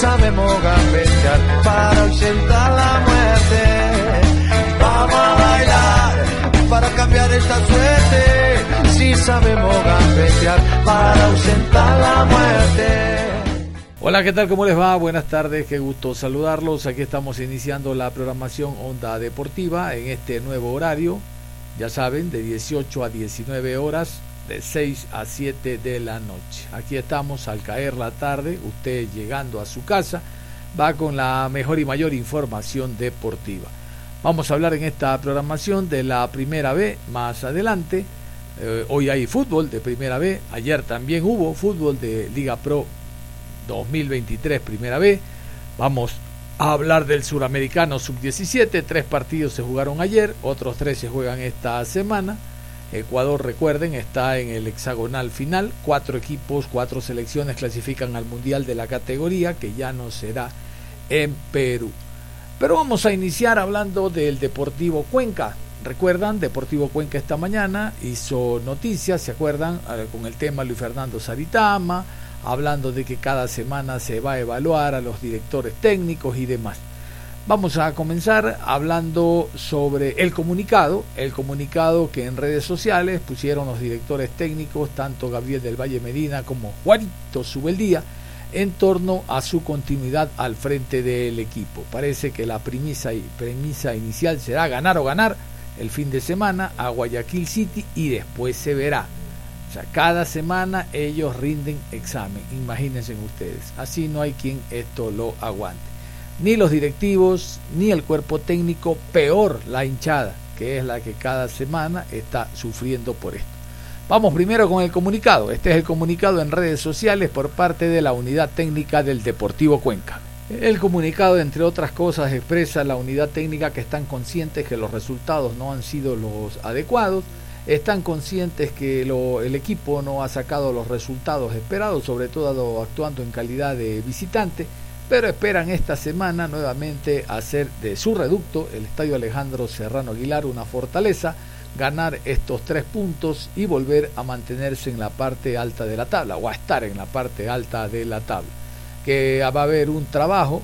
Sabemos gambetear para ausentar la muerte. Vamos a bailar para cambiar esta suerte. Si sabemos gambetear para ausentar la muerte. Hola, ¿qué tal? ¿Cómo les va? Buenas tardes, qué gusto saludarlos. Aquí estamos iniciando la programación Onda Deportiva en este nuevo horario. Ya saben, de 18 a 19 horas de 6 a 7 de la noche. Aquí estamos al caer la tarde, usted llegando a su casa, va con la mejor y mayor información deportiva. Vamos a hablar en esta programación de la primera B más adelante. Eh, hoy hay fútbol de primera B, ayer también hubo fútbol de Liga Pro 2023 primera B. Vamos a hablar del suramericano sub-17, tres partidos se jugaron ayer, otros tres se juegan esta semana. Ecuador, recuerden, está en el hexagonal final. Cuatro equipos, cuatro selecciones clasifican al Mundial de la categoría, que ya no será en Perú. Pero vamos a iniciar hablando del Deportivo Cuenca. Recuerdan, Deportivo Cuenca esta mañana hizo noticias, ¿se acuerdan? Con el tema Luis Fernando Saritama, hablando de que cada semana se va a evaluar a los directores técnicos y demás. Vamos a comenzar hablando sobre el comunicado, el comunicado que en redes sociales pusieron los directores técnicos, tanto Gabriel del Valle Medina como Juanito Subeldía, en torno a su continuidad al frente del equipo. Parece que la premisa, premisa inicial será ganar o ganar el fin de semana a Guayaquil City y después se verá. O sea, cada semana ellos rinden examen, imagínense ustedes. Así no hay quien esto lo aguante ni los directivos, ni el cuerpo técnico, peor la hinchada, que es la que cada semana está sufriendo por esto. Vamos primero con el comunicado. Este es el comunicado en redes sociales por parte de la unidad técnica del Deportivo Cuenca. El comunicado, entre otras cosas, expresa la unidad técnica que están conscientes que los resultados no han sido los adecuados, están conscientes que el equipo no ha sacado los resultados esperados, sobre todo actuando en calidad de visitante, pero esperan esta semana nuevamente hacer de su reducto, el Estadio Alejandro Serrano Aguilar, una fortaleza, ganar estos tres puntos y volver a mantenerse en la parte alta de la tabla, o a estar en la parte alta de la tabla. Que va a haber un trabajo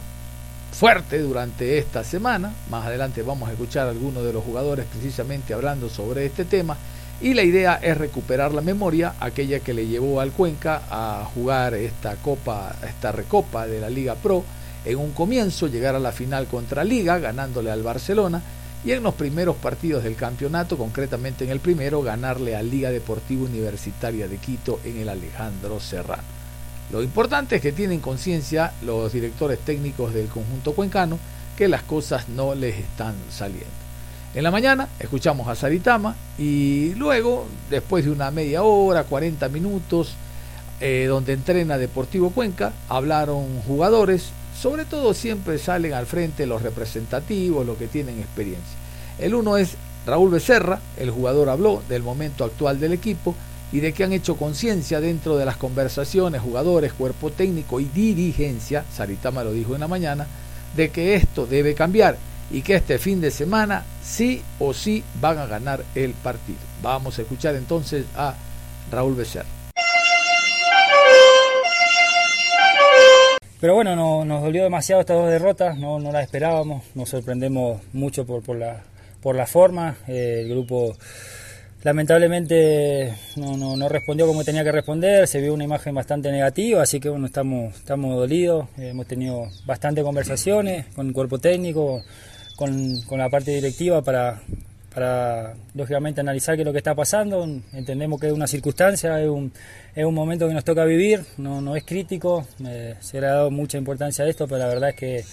fuerte durante esta semana, más adelante vamos a escuchar a algunos de los jugadores precisamente hablando sobre este tema, y la idea es recuperar la memoria, aquella que le llevó al Cuenca a jugar esta copa, esta recopa de la Liga Pro, en un comienzo llegar a la final contra Liga, ganándole al Barcelona, y en los primeros partidos del campeonato, concretamente en el primero, ganarle a Liga Deportiva Universitaria de Quito en el Alejandro Serrano. Lo importante es que tienen conciencia los directores técnicos del conjunto cuencano que las cosas no les están saliendo. En la mañana escuchamos a Saritama y luego, después de una media hora, 40 minutos, eh, donde entrena Deportivo Cuenca, hablaron jugadores, sobre todo siempre salen al frente los representativos, los que tienen experiencia. El uno es Raúl Becerra, el jugador habló del momento actual del equipo y de que han hecho conciencia dentro de las conversaciones, jugadores, cuerpo técnico y dirigencia, Saritama lo dijo en la mañana, de que esto debe cambiar y que este fin de semana sí o sí van a ganar el partido. Vamos a escuchar entonces a Raúl Becerra. Pero bueno, no, nos dolió demasiado estas dos derrotas, no, no las esperábamos, nos sorprendemos mucho por, por, la, por la forma, eh, el grupo lamentablemente no, no, no, respondió como tenía que responder, se vio una imagen bastante negativa, así que bueno, estamos, estamos dolidos, hemos tenido bastante conversaciones con el cuerpo técnico, con, con la parte directiva para, para, lógicamente analizar qué es lo que está pasando. Entendemos que es una circunstancia, es un, es un momento que nos toca vivir, no, no es crítico, se le ha dado mucha importancia a esto, pero la verdad es que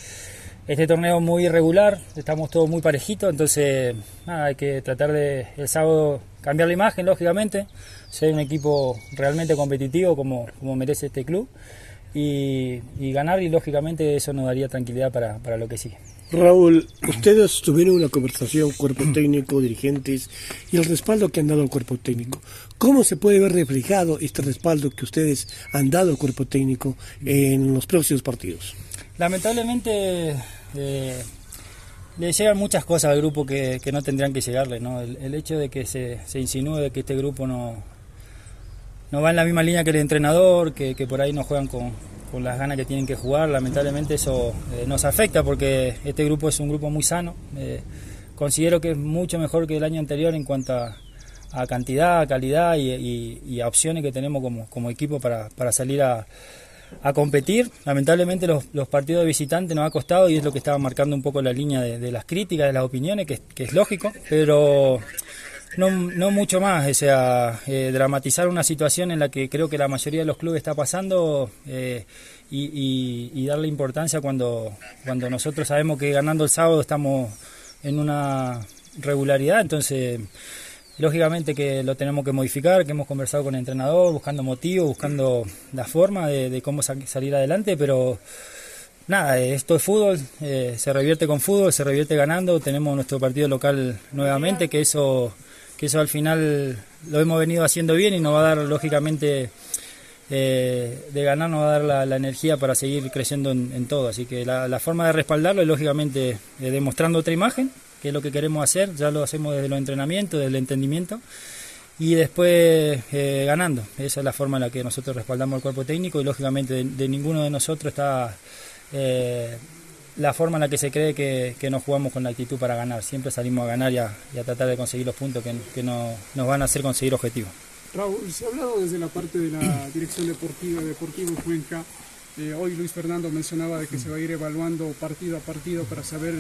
este torneo es muy irregular, estamos todos muy parejitos, entonces hay que tratar de el sábado cambiar la imagen, lógicamente, ser un equipo realmente competitivo como, como merece este club y, ganar y lógicamente eso nos daría tranquilidad para, para lo que sigue. Raúl, ustedes tuvieron una conversación, cuerpo técnico, dirigentes, y el respaldo que han dado al cuerpo técnico. ¿Cómo se puede ver reflejado este respaldo que ustedes han dado al cuerpo técnico en los próximos partidos? Lamentablemente eh, le llegan muchas cosas al grupo que, no tendrían que llegarle. ¿no? El, hecho de que se, insinúe de que este grupo no, no va en la misma línea que el entrenador, que por ahí no juegan con, con las ganas que tienen que jugar, lamentablemente eso eh, nos afecta porque este grupo es un grupo muy sano. Eh, considero que es mucho mejor que el año anterior en cuanto a, cantidad, calidad y, a opciones que tenemos como, equipo para, salir a, a, competir. Lamentablemente los, partidos de visitante nos ha costado y es lo que estaba marcando un poco la línea de, las críticas, de las opiniones, que es lógico, pero no, no mucho más, o sea, eh, dramatizar una situación en la que creo que la mayoría de los clubes está pasando eh, y, darle importancia cuando, cuando nosotros sabemos que ganando el sábado estamos en una regularidad, entonces lógicamente que lo tenemos que modificar, que hemos conversado con el entrenador, buscando motivos, buscando la forma de, cómo salir adelante, pero nada, esto es fútbol, eh, se revierte con fútbol, se revierte ganando, tenemos nuestro partido local nuevamente, que eso que eso al final lo hemos venido haciendo bien y nos va a dar, lógicamente, eh, de ganar, nos va a dar la, energía para seguir creciendo en, todo. Así que la, forma de respaldarlo es, lógicamente, eh, demostrando otra imagen, que es lo que queremos hacer, ya lo hacemos desde los entrenamientos, desde el entendimiento. Y después eh, ganando. Esa es la forma en la que nosotros respaldamos el cuerpo técnico y lógicamente de, ninguno de nosotros está la forma en la que se cree que, que, nos jugamos con la actitud para ganar. Siempre salimos a ganar y a, tratar de conseguir los puntos que, que nos van a hacer conseguir objetivos. Raúl, se ha hablado desde la parte de la dirección deportiva, Deportivo Cuenca. Eh, hoy Luis Fernando mencionaba de que se va a ir evaluando partido a partido para saber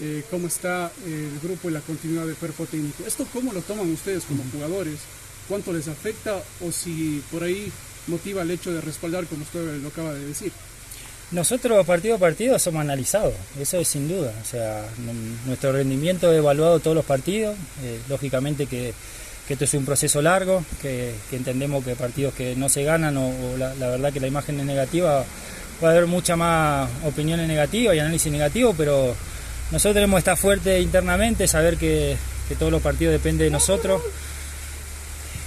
eh, cómo está el grupo y la continuidad del cuerpo técnico. ¿Esto cómo lo toman ustedes como jugadores? ¿Cuánto les afecta o si por ahí motiva el hecho de respaldar, como usted lo acaba de decir? Nosotros partido a partido somos analizados, eso es sin duda. O sea, nuestro rendimiento es evaluado todos los partidos. Eh, lógicamente que, esto es un proceso largo, que, entendemos que partidos que no se ganan o, la, verdad que la imagen es negativa, va a haber mucha más opiniones negativas y análisis negativo, pero nosotros tenemos que estar fuerte internamente, saber que, que todos los partidos dependen de nosotros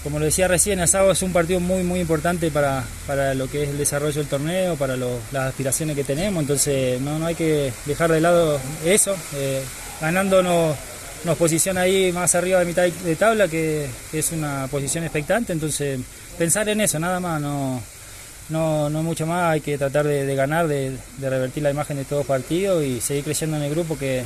como lo decía recién, Asado es un partido muy muy importante para, lo que es el desarrollo del torneo, para las aspiraciones que tenemos, entonces no, no hay que dejar de lado eso. Eh, ganando nos, posiciona ahí más arriba de mitad de tabla, que, es una posición expectante, entonces pensar en eso, nada más, no, no, no mucho más, hay que tratar de, ganar, de, revertir la imagen de todos partidos y seguir creciendo en el grupo que,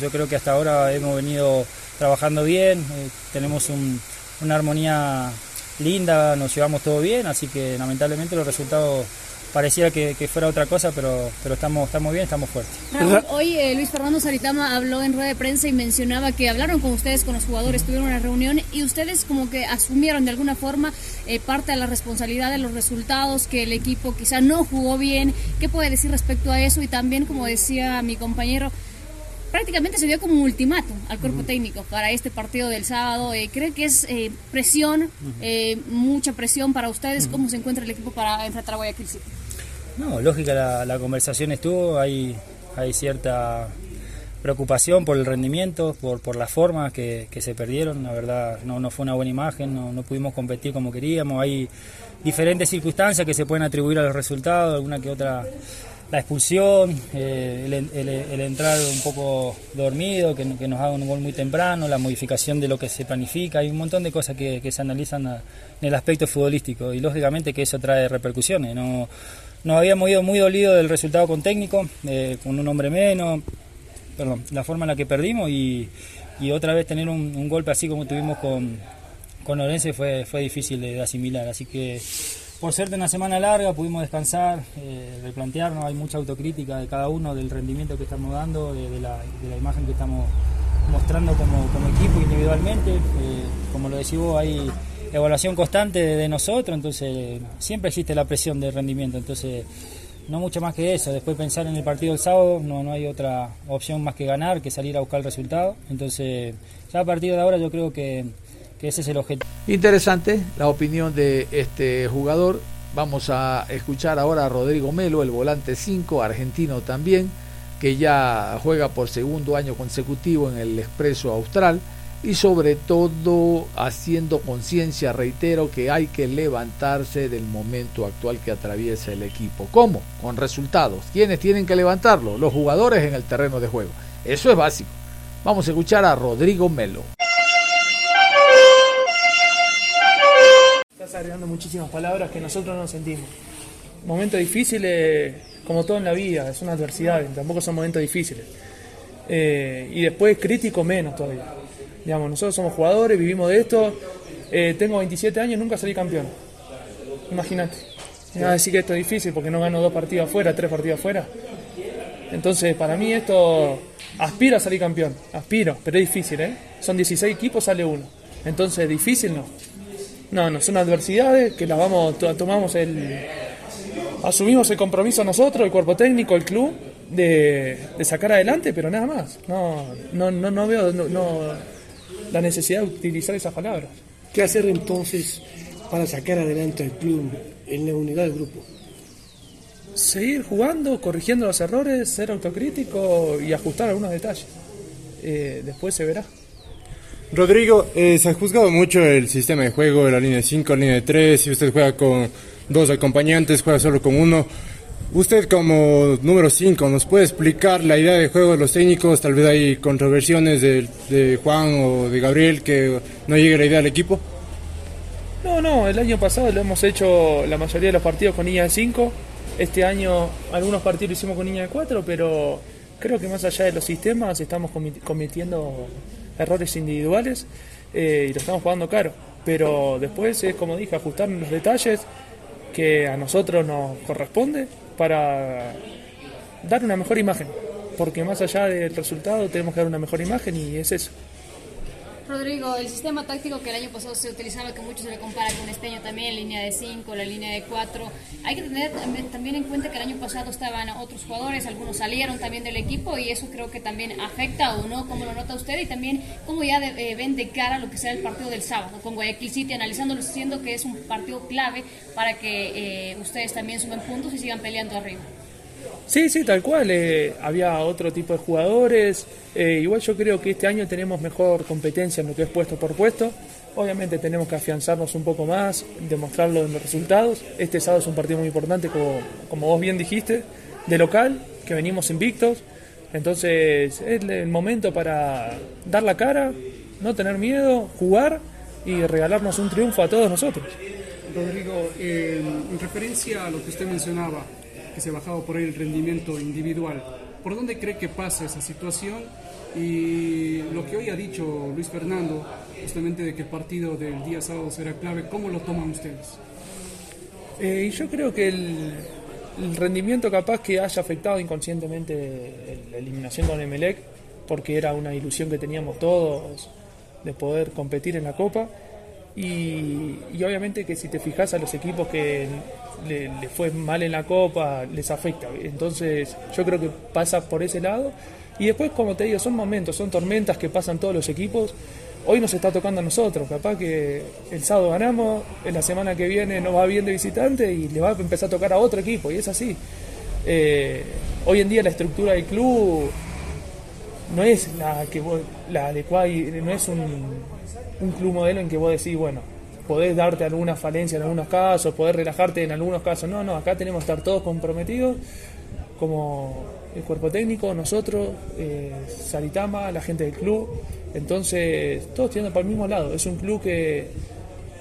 yo creo que hasta ahora hemos venido trabajando bien, eh, tenemos un una armonía linda, nos llevamos todo bien, así que lamentablemente los resultados pareciera que, fuera otra cosa, pero, pero estamos, estamos bien, estamos fuertes. hoy eh, Luis Fernando Saritama habló en rueda de prensa y mencionaba que hablaron con ustedes, con los jugadores, tuvieron una reunión y ustedes como que asumieron de alguna forma eh, parte de la responsabilidad de los resultados, que el equipo quizá no jugó bien. ¿Qué puede decir respecto a eso? Y también, como decía mi compañero, prácticamente se dio como un ultimátum al cuerpo técnico para este partido del sábado. Eh, ¿Cree que es eh, presión, eh, mucha presión para ustedes? ¿Cómo se encuentra el equipo para enfrentar a Guayaquil City? No, lógica, la, conversación estuvo, hay, hay cierta preocupación por el rendimiento, por, por las formas que, se perdieron, la verdad no, no fue una buena imagen, no, no pudimos competir como queríamos, hay diferentes circunstancias que se pueden atribuir a los resultados, alguna que otra la expulsión, eh, el, entrar un poco dormido, que, nos haga un gol muy temprano, la modificación de lo que se planifica, hay un montón de cosas que, se analizan en el aspecto futbolístico y lógicamente que eso trae repercusiones. No, nos habíamos ido muy dolido del resultado con técnico, eh, con un hombre menos, perdón, la forma en la que perdimos y, otra vez tener un, golpe así como tuvimos con, con Orense fue, fue difícil de asimilar, así que por suerte una semana larga pudimos descansar, eh, replantearnos, hay mucha autocrítica de cada uno del rendimiento que estamos dando, de, la, imagen que estamos mostrando como, como equipo individualmente. Eh, como lo decís vos, hay evaluación constante de, nosotros, entonces siempre existe la presión de rendimiento. Entonces, no mucho más que eso. Después pensar en el partido del sábado, no, no hay otra opción más que ganar, que salir a buscar el resultado. Entonces, ya a partir de ahora yo creo que ese es el objetivo. Interesante la opinión de este jugador. Vamos a escuchar ahora a Rodrigo Melo, el volante 5, argentino también, que ya juega por segundo año consecutivo en el Expreso Austral y sobre todo haciendo conciencia, reitero, que hay que levantarse del momento actual que atraviesa el equipo. ¿Cómo? Con resultados. ¿Quiénes tienen que levantarlo? Los jugadores en el terreno de juego. Eso es básico. Vamos a escuchar a Rodrigo Melo. Estás agregando muchísimas palabras que nosotros no sentimos. Momentos difíciles, como todo en la vida, es una adversidad, tampoco son momentos difíciles. Eh, y después crítico menos todavía Digamos, nosotros somos jugadores, vivimos de esto. Eh, tengo 27 años, nunca salí campeón. Imagínate. Me a decir que esto es difícil porque no gano dos partidos afuera, tres partidos afuera. Entonces, para mí esto aspiro a salir campeón. Aspiro, pero es difícil, ¿eh? Son 16 equipos, sale uno. Entonces, difícil no. No, no, son adversidades que las vamos, tomamos el. Asumimos el compromiso nosotros, el cuerpo técnico, el club, de, sacar adelante, pero nada más. No, no, no, no veo. no la necesidad de utilizar esas palabras. ¿Qué hacer entonces para sacar adelante al club en la unidad del grupo? Seguir jugando, corrigiendo los errores, ser autocrítico y ajustar algunos detalles. Eh, después se verá. Rodrigo, eh, se ha juzgado mucho el sistema de juego, la línea de 5, la línea de 3, si usted juega con dos acompañantes, juega solo con uno. Usted como número 5, ¿nos puede explicar la idea de juego de los técnicos? Tal vez hay controversiones de, Juan o de Gabriel que no llegue la idea del equipo. No, no, el año pasado lo hemos hecho la mayoría de los partidos con niña de 5. Este año algunos partidos lo hicimos con niña de 4, pero creo que más allá de los sistemas estamos cometiendo errores individuales eh, y lo estamos jugando caro. Pero después es como dije, ajustar los detalles que a nosotros nos corresponde para dar una mejor imagen, porque más allá del resultado tenemos que dar una mejor imagen y es eso. Rodrigo, el sistema táctico que el año pasado se utilizaba, que mucho se le compara con este año también, línea de 5, la línea de 4, hay que tener también en cuenta que el año pasado estaban otros jugadores, algunos salieron también del equipo y eso creo que también afecta o no, cómo lo nota usted y también cómo ya eh, ven de cara lo que será el partido del sábado con Guayaquil City, analizándolo, siendo que es un partido clave para que eh, ustedes también sumen puntos y sigan peleando arriba. Sí, sí, tal cual. Eh, había otro tipo de jugadores. Eh, igual yo creo que este año tenemos mejor competencia en lo que es puesto por puesto. Obviamente tenemos que afianzarnos un poco más, demostrarlo en los resultados. Este sábado es un partido muy importante, como, como vos bien dijiste, de local, que venimos invictos. Entonces es el momento para dar la cara, no tener miedo, jugar y regalarnos un triunfo a todos nosotros. Rodrigo, en referencia a lo que usted mencionaba, que se bajaba por ahí el rendimiento individual. ¿Por dónde cree que pasa esa situación? Y lo que hoy ha dicho Luis Fernando, justamente de que el partido del día sábado será clave, ¿cómo lo toman ustedes? Eh, yo creo que el, rendimiento capaz que haya afectado inconscientemente la eliminación con Emelec, porque era una ilusión que teníamos todos de poder competir en la Copa. Y, obviamente que si te fijas a los equipos que le, fue mal en la copa, les afecta. Entonces yo creo que pasa por ese lado. Y después, como te digo, son momentos, son tormentas que pasan todos los equipos. Hoy nos está tocando a nosotros, capaz que el sábado ganamos, en la semana que viene nos va bien de visitante y le va a empezar a tocar a otro equipo, y es así. Eh, hoy en día la estructura del club no es la que la adecuada, no es un, un club modelo en que vos decís, bueno, podés darte alguna falencia en algunos casos, podés relajarte en algunos casos. No, no, acá tenemos que estar todos comprometidos, como el cuerpo técnico, nosotros, eh, Saritama, la gente del club. Entonces, todos tienen para el mismo lado. Es un club que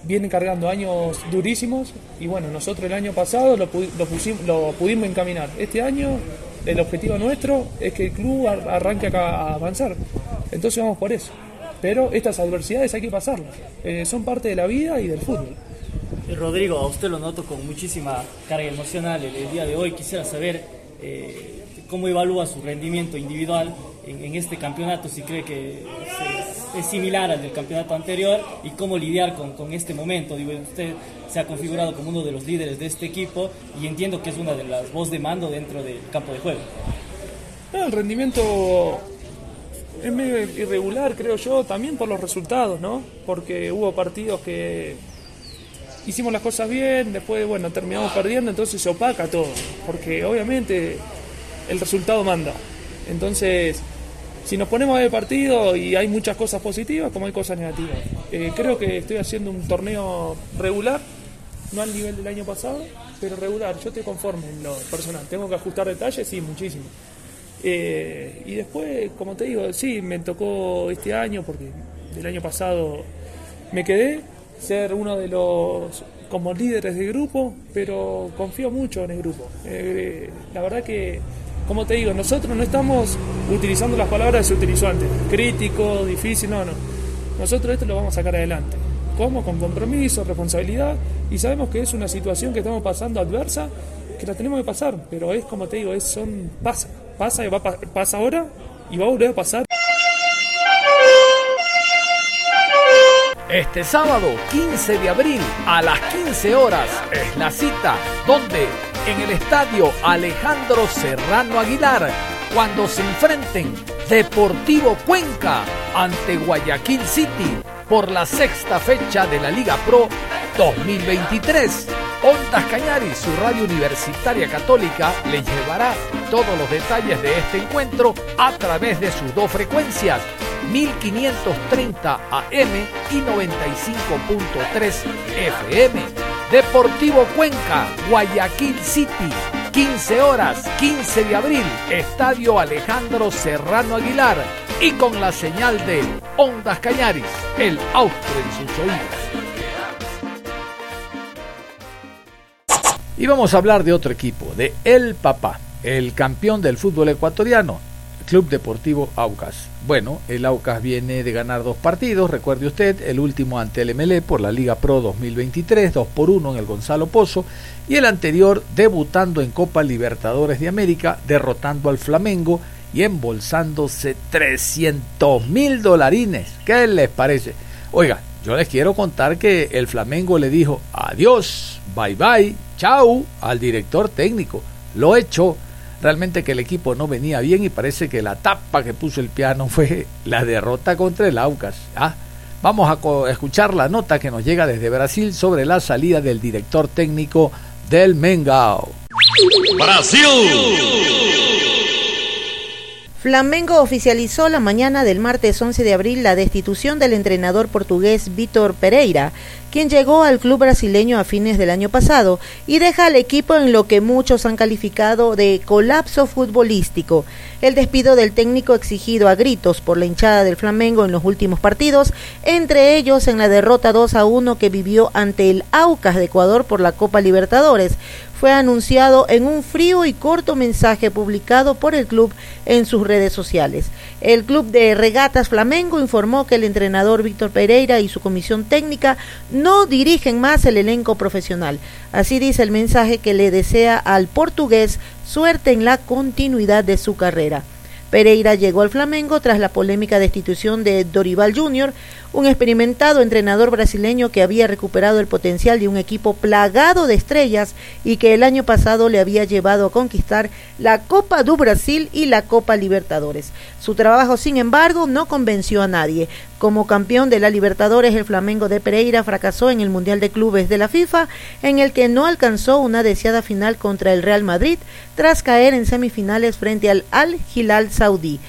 viene cargando años durísimos y bueno, nosotros el año pasado lo, lo pudimos encaminar. Este año el objetivo nuestro es que el club arranque a avanzar. Entonces vamos por eso pero estas adversidades hay que pasarlas. Eh, son parte de la vida y del fútbol. Eh, Rodrigo, a usted lo noto con muchísima carga emocional el, día de hoy. Quisiera saber eh, cómo evalúa su rendimiento individual en, este campeonato, si cree que es, similar al del campeonato anterior y cómo lidiar con, con, este momento. Digo, usted se ha configurado como uno de los líderes de este equipo y entiendo que es una de las voces de mando dentro del campo de juego. El rendimiento es medio irregular, creo yo, también por los resultados, ¿no? Porque hubo partidos que hicimos las cosas bien, después, bueno, terminamos perdiendo, entonces se opaca todo, porque obviamente el resultado manda. Entonces, si nos ponemos a ver partido y hay muchas cosas positivas como hay cosas negativas. Eh, creo que estoy haciendo un torneo regular, no al nivel del año pasado, pero regular. Yo estoy conforme en lo personal. Tengo que ajustar detalles, sí, muchísimo. Eh, y después, como te digo, sí, me tocó este año, porque el año pasado me quedé, ser uno de los como líderes del grupo, pero confío mucho en el grupo. Eh, la verdad que como te digo, nosotros no estamos utilizando las palabras que se utilizó antes, crítico, difícil, no, no. Nosotros esto lo vamos a sacar adelante. ¿Cómo? Con compromiso, responsabilidad y sabemos que es una situación que estamos pasando adversa, que la tenemos que pasar, pero es como te digo, es son pasa, pasa y va pasa ahora y va a volver a pasar. Este sábado 15 de abril a las 15 horas es la cita donde en el estadio Alejandro Serrano Aguilar cuando se enfrenten Deportivo Cuenca ante Guayaquil City por la sexta fecha de la Liga Pro 2023. Ondas Cañari, su radio universitaria católica, le llevará todos los detalles de este encuentro a través de sus dos frecuencias, 1530 AM y 95.3 FM. Deportivo Cuenca, Guayaquil City, 15 horas, 15 de abril, Estadio Alejandro Serrano Aguilar y con la señal de Ondas Cañaris, el austro en sus oídos. Y vamos a hablar de otro equipo, de El Papá, el campeón del fútbol ecuatoriano, Club Deportivo Aucas. Bueno, el Aucas viene de ganar dos partidos, recuerde usted, el último ante el MLE por la Liga Pro 2023, 2 por 1 en el Gonzalo Pozo, y el anterior debutando en Copa Libertadores de América, derrotando al Flamengo y embolsándose 300 mil dolarines. ¿Qué les parece? Oiga, yo les quiero contar que el Flamengo le dijo adiós, bye bye, chau al director técnico. Lo echó realmente que el equipo no venía bien y parece que la tapa que puso el piano fue la derrota contra el Aucas. ¿ah? Vamos a escuchar la nota que nos llega desde Brasil sobre la salida del director técnico del Mengao. Brasil. Flamengo oficializó la mañana del martes 11 de abril la destitución del entrenador portugués Vítor Pereira, quien llegó al club brasileño a fines del año pasado y deja al equipo en lo que muchos han calificado de colapso futbolístico. El despido del técnico exigido a gritos por la hinchada del Flamengo en los últimos partidos, entre ellos en la derrota 2 a 1 que vivió ante el Aucas de Ecuador por la Copa Libertadores, fue anunciado en un frío y corto mensaje publicado por el club en sus redes sociales. El club de regatas Flamengo informó que el entrenador Víctor Pereira y su comisión técnica no dirigen más el elenco profesional. Así dice el mensaje que le desea al portugués suerte en la continuidad de su carrera. Pereira llegó al Flamengo tras la polémica destitución de Dorival Jr., un experimentado entrenador brasileño que había recuperado el potencial de un equipo plagado de estrellas y que el año pasado le había llevado a conquistar la Copa do Brasil y la Copa Libertadores. Su trabajo, sin embargo, no convenció a nadie. Como campeón de la Libertadores, el Flamengo de Pereira fracasó en el Mundial de Clubes de la FIFA, en el que no alcanzó una deseada final contra el Real Madrid, tras caer en semifinales frente al Al Hilal Saudí.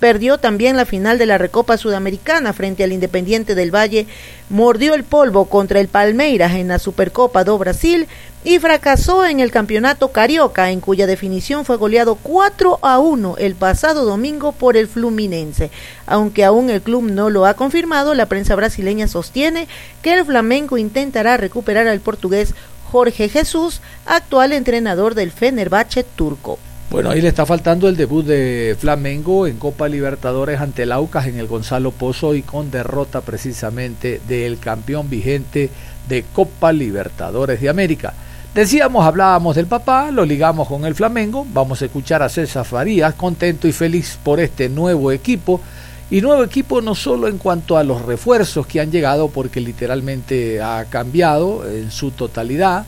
Perdió también la final de la Recopa Sudamericana frente al Independiente del Valle, mordió el polvo contra el Palmeiras en la Supercopa do Brasil y fracasó en el Campeonato Carioca, en cuya definición fue goleado 4 a 1 el pasado domingo por el Fluminense. Aunque aún el club no lo ha confirmado, la prensa brasileña sostiene que el Flamengo intentará recuperar al portugués Jorge Jesús, actual entrenador del Fenerbahce turco. Bueno, ahí le está faltando el debut de Flamengo en Copa Libertadores ante el en el Gonzalo Pozo y con derrota precisamente del campeón vigente de Copa Libertadores de América. Decíamos, hablábamos del papá, lo ligamos con el Flamengo, vamos a escuchar a César Farías, contento y feliz por este nuevo equipo. Y nuevo equipo no solo en cuanto a los refuerzos que han llegado, porque literalmente ha cambiado en su totalidad,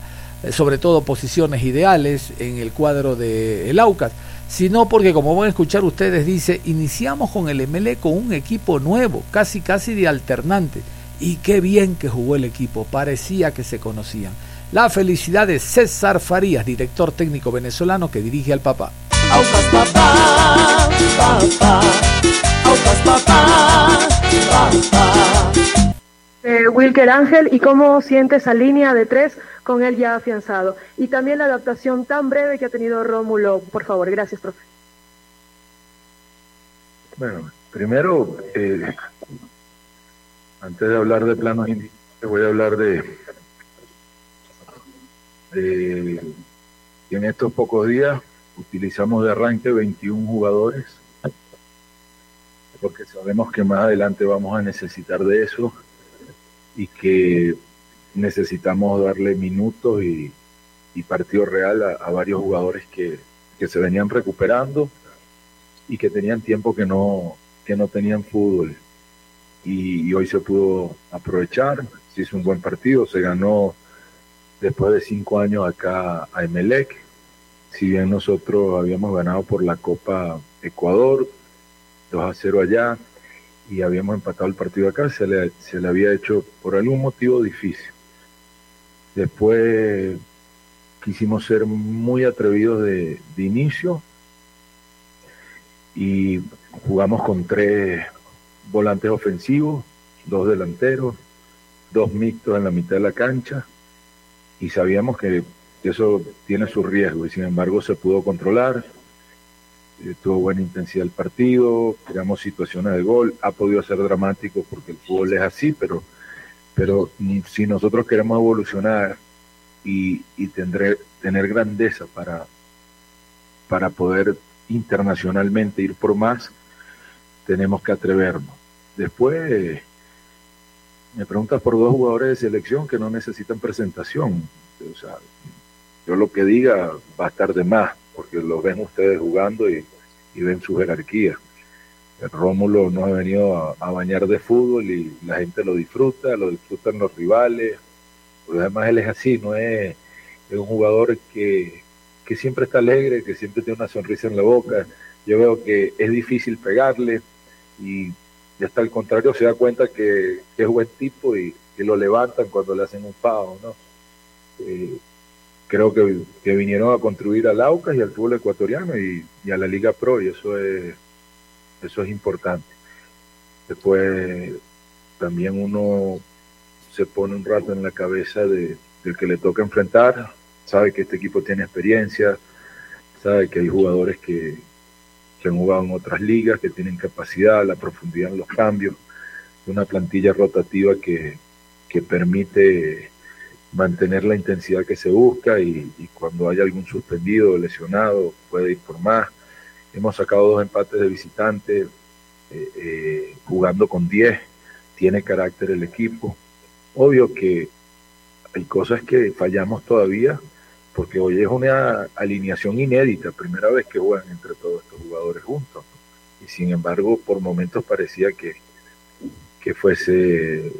sobre todo posiciones ideales en el cuadro de el Aucas, sino porque como van a escuchar ustedes dice, iniciamos con el MLE con un equipo nuevo, casi casi de alternante. Y qué bien que jugó el equipo, parecía que se conocían. La felicidad de César Farías, director técnico venezolano que dirige al papá. Aucas papá, papá, Aucas papá, papá. Eh, Wilker Ángel, ¿y cómo siente esa línea de tres con él ya afianzado? Y también la adaptación tan breve que ha tenido Rómulo, por favor. Gracias, profe. Bueno, primero, eh, antes de hablar de planos voy a hablar de, eh, en estos pocos días utilizamos de arranque 21 jugadores, porque sabemos que más adelante vamos a necesitar de eso y que necesitamos darle minutos y, partido real a, varios jugadores que, se venían recuperando y que tenían tiempo que no, que no tenían fútbol. Y, y hoy se pudo aprovechar, se hizo un buen partido, se ganó después de cinco años acá a Emelec. Si bien nosotros habíamos ganado por la Copa Ecuador, 2 a 0 allá, y habíamos empatado el partido acá, se le, se le había hecho por algún motivo difícil. Después quisimos ser muy atrevidos de, inicio y jugamos con tres volantes ofensivos, dos delanteros, dos mixtos en la mitad de la cancha y sabíamos que eso tiene su riesgo y sin embargo se pudo controlar. Eh, tuvo buena intensidad el partido, creamos situaciones de gol, ha podido ser dramático porque el fútbol es así, pero, pero si nosotros queremos evolucionar y, y tendré, tener grandeza para, para poder internacionalmente ir por más, tenemos que atrevernos. Después me preguntas por dos jugadores de selección que no necesitan presentación. O sea, yo lo que diga va a estar de más, porque lo ven ustedes jugando y, ven su jerarquía. El Rómulo no ha venido a, bañar de fútbol y la gente lo disfruta, lo disfrutan los rivales. Porque además él es así, no es, un jugador que, que siempre está alegre, que siempre tiene una sonrisa en la boca. Yo veo que es difícil pegarle y y hasta al contrario se da cuenta que, es buen tipo y que lo levantan cuando le hacen un pago, ¿no? Eh, creo que, vinieron a contribuir al AUCAS y al fútbol ecuatoriano y, a la Liga Pro y eso es, eso es importante. Después también uno se pone un rato en la cabeza de, del que le toca enfrentar, sabe que este equipo tiene experiencia, sabe que hay jugadores que, que han jugado en otras ligas, que tienen capacidad, la profundidad en los cambios, una plantilla rotativa que, que permite mantener la intensidad que se busca y, cuando hay algún suspendido lesionado puede ir por más. Hemos sacado dos empates de visitantes, eh, eh, jugando con 10, tiene carácter el equipo. Obvio que hay cosas que fallamos todavía, porque hoy es una alineación inédita, primera vez que juegan entre todos estos jugadores juntos. Y sin embargo, por momentos parecía que, que fuese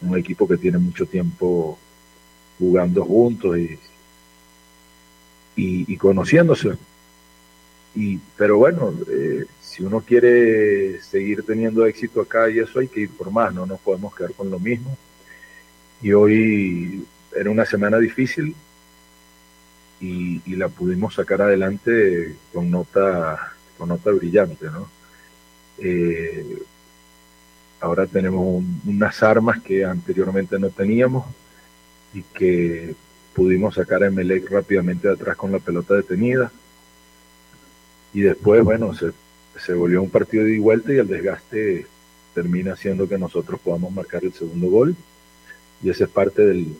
un equipo que tiene mucho tiempo jugando juntos y, y, conociéndose. Y, pero bueno, eh, si uno quiere seguir teniendo éxito acá y eso hay que ir por más, no nos podemos quedar con lo mismo. Y hoy era una semana difícil, y, la pudimos sacar adelante con nota, con nota brillante, ¿no? Eh, ahora tenemos unas armas que anteriormente no teníamos y que pudimos sacar a Emelec rápidamente de atrás con la pelota detenida. Y después, bueno, se, se volvió un partido de vuelta y el desgaste termina haciendo que nosotros podamos marcar el segundo gol. Y esa es parte del,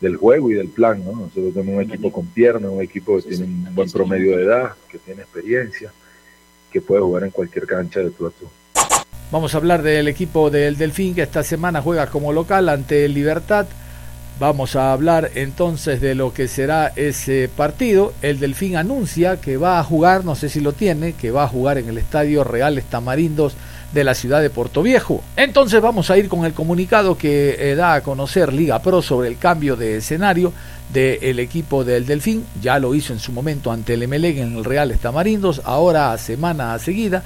del juego y del plan, ¿no? Nosotros tenemos un equipo con piernas, un equipo que tiene un buen promedio de edad, que tiene experiencia, que puede jugar en cualquier cancha de tu a Vamos a hablar del equipo del Delfín que esta semana juega como local ante el Libertad. Vamos a hablar entonces de lo que será ese partido. El Delfín anuncia que va a jugar, no sé si lo tiene, que va a jugar en el Estadio Reales Tamarindos de la ciudad de Puerto Viejo. Entonces vamos a ir con el comunicado que eh, da a conocer Liga Pro sobre el cambio de escenario del equipo del Delfín. Ya lo hizo en su momento ante el Emelec en el Reales Tamarindos. Ahora semana seguida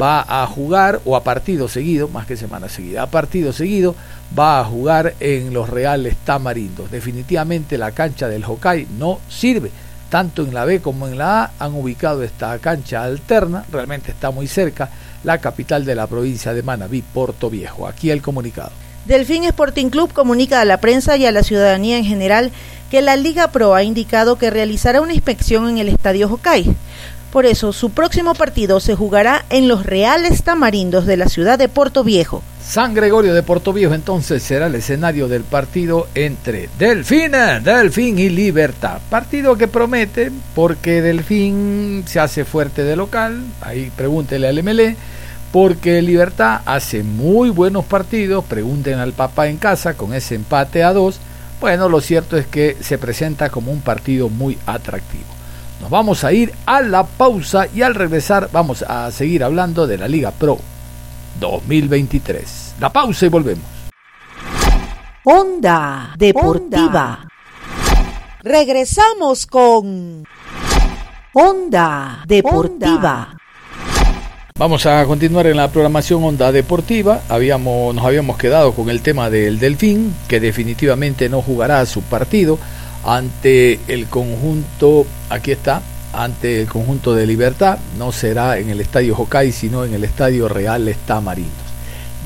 va a jugar, o a partido seguido, más que semana seguida, a partido seguido va a jugar en los Reales Tamarindos. Definitivamente la cancha del Hokkaido no sirve. Tanto en la B como en la A han ubicado esta cancha alterna, realmente está muy cerca, la capital de la provincia de Manabí, Puerto Viejo. Aquí el comunicado. Delfín Sporting Club comunica a la prensa y a la ciudadanía en general que la Liga Pro ha indicado que realizará una inspección en el Estadio Hokkaido por eso, su próximo partido se jugará en los Reales Tamarindos de la ciudad de Puerto Viejo. San Gregorio de Puerto Viejo entonces será el escenario del partido entre Delfín, Delfín y Libertad. Partido que promete porque Delfín se hace fuerte de local, ahí pregúntele al MLE, porque Libertad hace muy buenos partidos, pregunten al papá en casa con ese empate a dos. Bueno, lo cierto es que se presenta como un partido muy atractivo. Nos vamos a ir a la pausa y al regresar vamos a seguir hablando de la Liga Pro 2023. La pausa y volvemos. Onda Deportiva. Regresamos con Onda Deportiva. Vamos a continuar en la programación Onda Deportiva. Habíamos, nos habíamos quedado con el tema del Delfín, que definitivamente no jugará su partido ante el conjunto, aquí está, ante el conjunto de Libertad, no será en el Estadio Hokkaido, sino en el Estadio Real Estamarinos.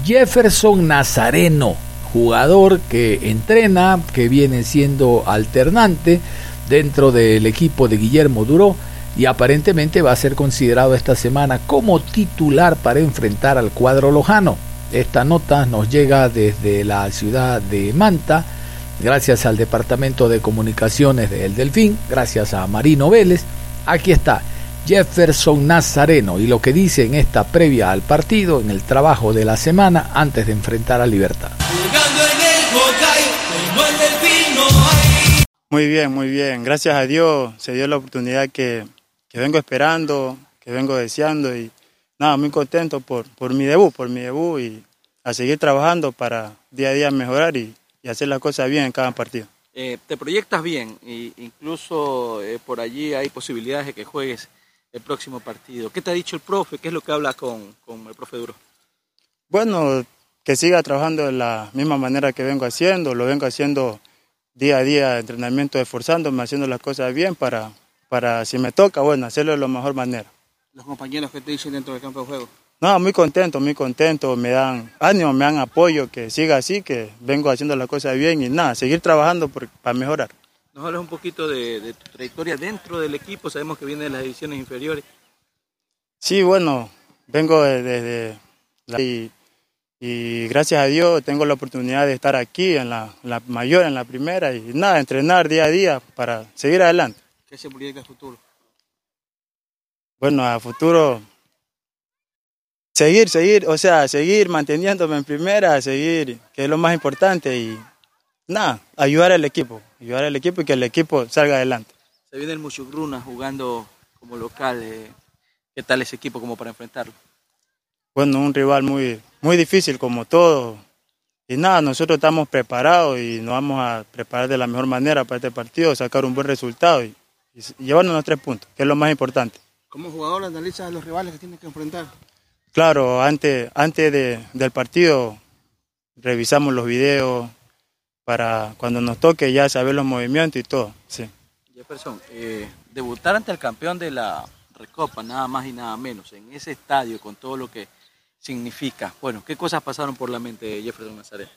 Jefferson Nazareno, jugador que entrena, que viene siendo alternante dentro del equipo de Guillermo Duró y aparentemente va a ser considerado esta semana como titular para enfrentar al cuadro lojano. Esta nota nos llega desde la ciudad de Manta, gracias al Departamento de Comunicaciones de El Delfín, gracias a Marino Vélez. Aquí está Jefferson Nazareno y lo que dice en esta previa al partido, en el trabajo de la semana antes de enfrentar a Libertad. Muy bien, muy bien. Gracias a Dios se dio la oportunidad que, que vengo esperando, que vengo deseando y nada, muy contento por, por mi debut, por mi debut y a seguir trabajando para día a día mejorar y, y hacer las cosas bien en cada partido. Eh, te proyectas bien e incluso eh, por allí hay posibilidades de que juegues el próximo partido. ¿Qué te ha dicho el profe? ¿Qué es lo que habla con, con el profe Duro? Bueno, que siga trabajando de la misma manera que vengo haciendo, lo vengo haciendo día a día, entrenamiento, esforzándome, haciendo las cosas bien para, para si me toca, bueno, hacerlo de la mejor manera. ¿Los compañeros que te dicen dentro del campo de juego? No, muy contento, muy contento, me dan ánimo, me dan apoyo, que siga así, que vengo haciendo las cosas bien y nada, seguir trabajando para mejorar. Nos hablas un poquito de, tu trayectoria dentro del equipo, sabemos que viene de las divisiones inferiores. Sí, bueno, vengo desde la, y, y, gracias a Dios tengo la oportunidad de estar aquí en la, la, mayor, en la primera y nada, entrenar día a día para seguir adelante. ¿Qué se proyecta a futuro? Bueno, a futuro seguir, seguir, o sea, seguir manteniéndome en primera, seguir, que es lo más importante y nada, ayudar al equipo, ayudar al equipo y que el equipo salga adelante. Se viene el Muchugruna jugando como local, eh, ¿qué tal ese equipo como para enfrentarlo? Bueno, un rival muy, muy difícil como todo. Y nada, nosotros estamos preparados y nos vamos a preparar de la mejor manera para este partido, sacar un buen resultado y, y llevarnos los tres puntos, que es lo más importante. ¿Cómo jugador analizas a los rivales que tienen que enfrentar? Claro, antes, antes de, del partido revisamos los videos para cuando nos toque ya saber los movimientos y todo. Sí. Jefferson, eh, debutar ante el campeón de la Recopa, nada más y nada menos, en ese estadio con todo lo que significa. Bueno, ¿qué cosas pasaron por la mente de Jefferson Nazaret?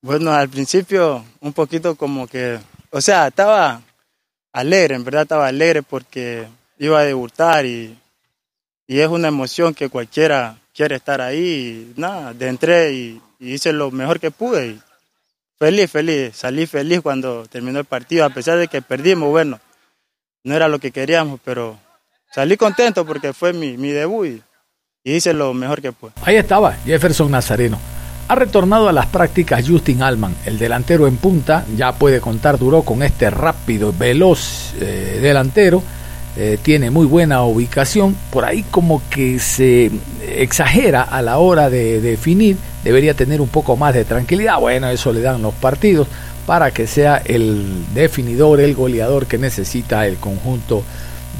Bueno, al principio un poquito como que, o sea, estaba alegre, en verdad estaba alegre porque iba a debutar y y es una emoción que cualquiera quiere estar ahí. Y nada, de entré y, hice lo mejor que pude. Feliz, feliz, salí feliz cuando terminó el partido, a pesar de que perdimos, bueno, no era lo que queríamos, pero salí contento porque fue mi, mi debut y, hice lo mejor que pude. Ahí estaba Jefferson Nazareno. Ha retornado a las prácticas Justin Alman, el delantero en punta, ya puede contar duro con este rápido, veloz eh, delantero, eh, tiene muy buena ubicación, por ahí como que se exagera a la hora de definir, debería tener un poco más de tranquilidad, bueno, eso le dan los partidos para que sea el definidor, el goleador que necesita el conjunto